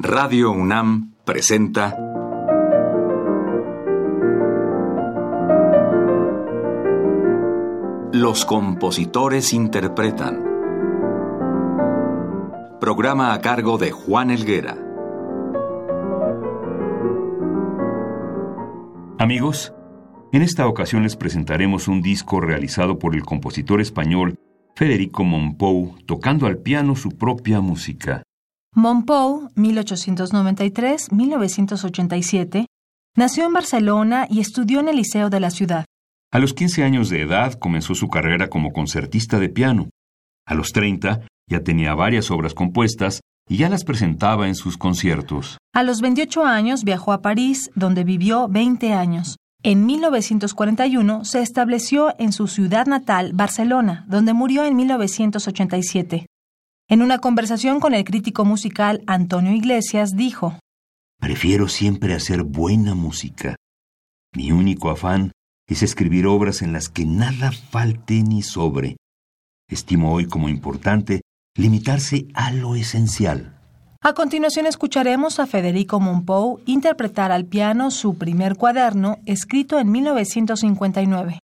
Radio UNAM presenta Los compositores interpretan. Programa a cargo de Juan Elguera. Amigos, en esta ocasión les presentaremos un disco realizado por el compositor español Federico Monpou tocando al piano su propia música. Monpou, 1893-1987, nació en Barcelona y estudió en el Liceo de la ciudad. A los 15 años de edad comenzó su carrera como concertista de piano. A los 30 ya tenía varias obras compuestas y ya las presentaba en sus conciertos. A los 28 años viajó a París, donde vivió 20 años. En 1941 se estableció en su ciudad natal, Barcelona, donde murió en 1987. En una conversación con el crítico musical Antonio Iglesias dijo, Prefiero siempre hacer buena música. Mi único afán es escribir obras en las que nada falte ni sobre. Estimo hoy como importante limitarse a lo esencial. A continuación escucharemos a Federico Monpou interpretar al piano su primer cuaderno, escrito en 1959.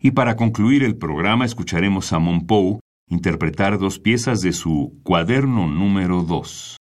Y para concluir el programa escucharemos a Monpou interpretar dos piezas de su cuaderno número 2.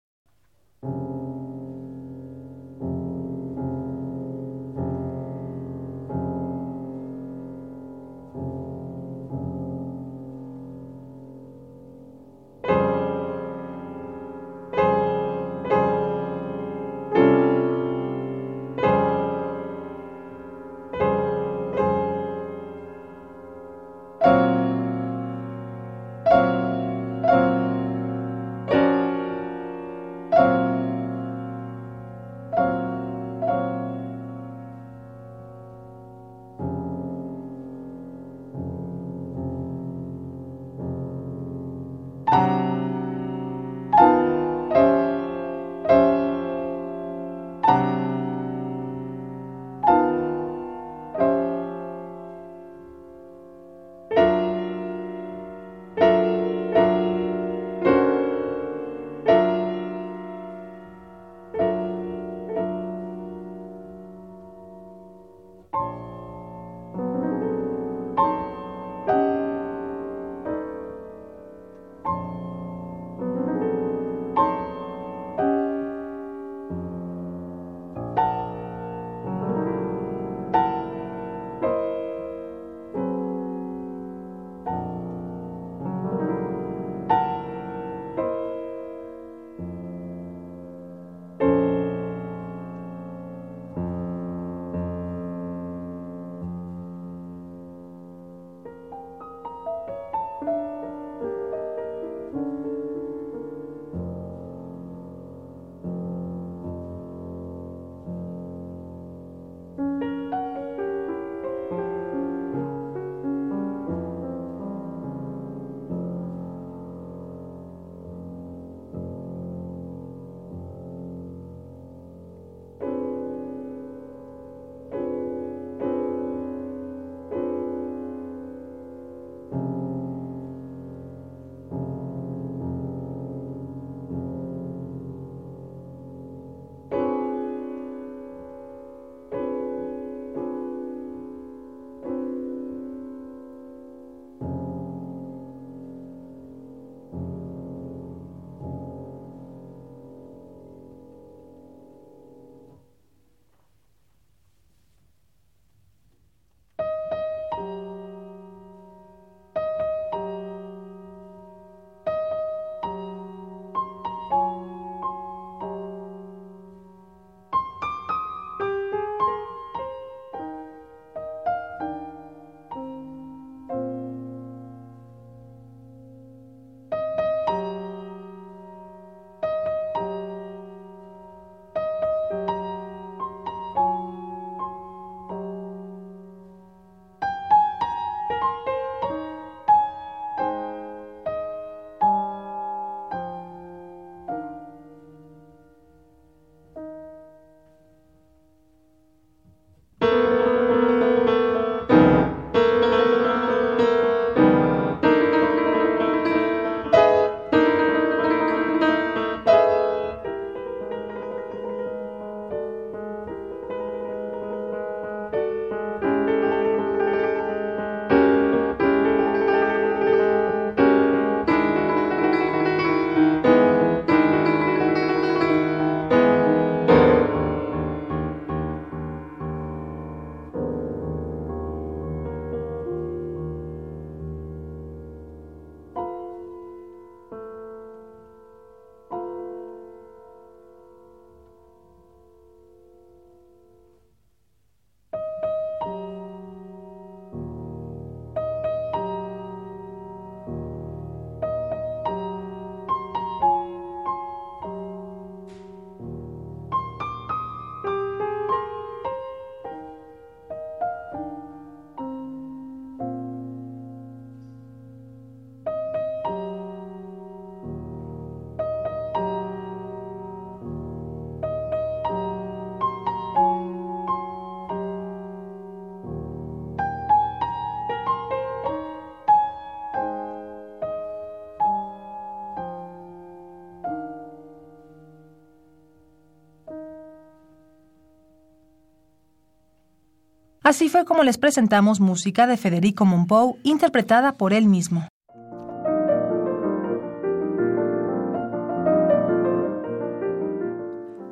Así fue como les presentamos música de Federico Monpou interpretada por él mismo.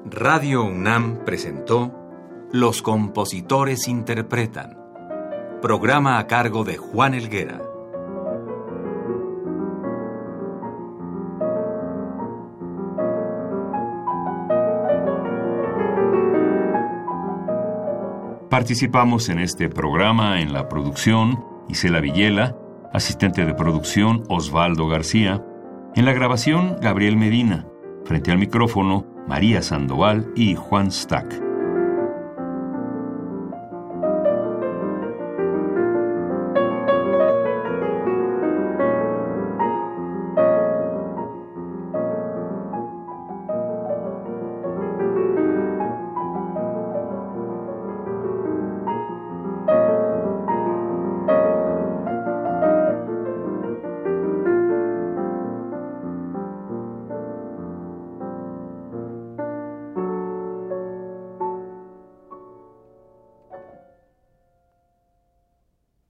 Radio UNAM presentó Los compositores interpretan, programa a cargo de Juan Elguera. Participamos en este programa en la producción Isela Villela, asistente de producción Osvaldo García, en la grabación Gabriel Medina, frente al micrófono María Sandoval y Juan Stack.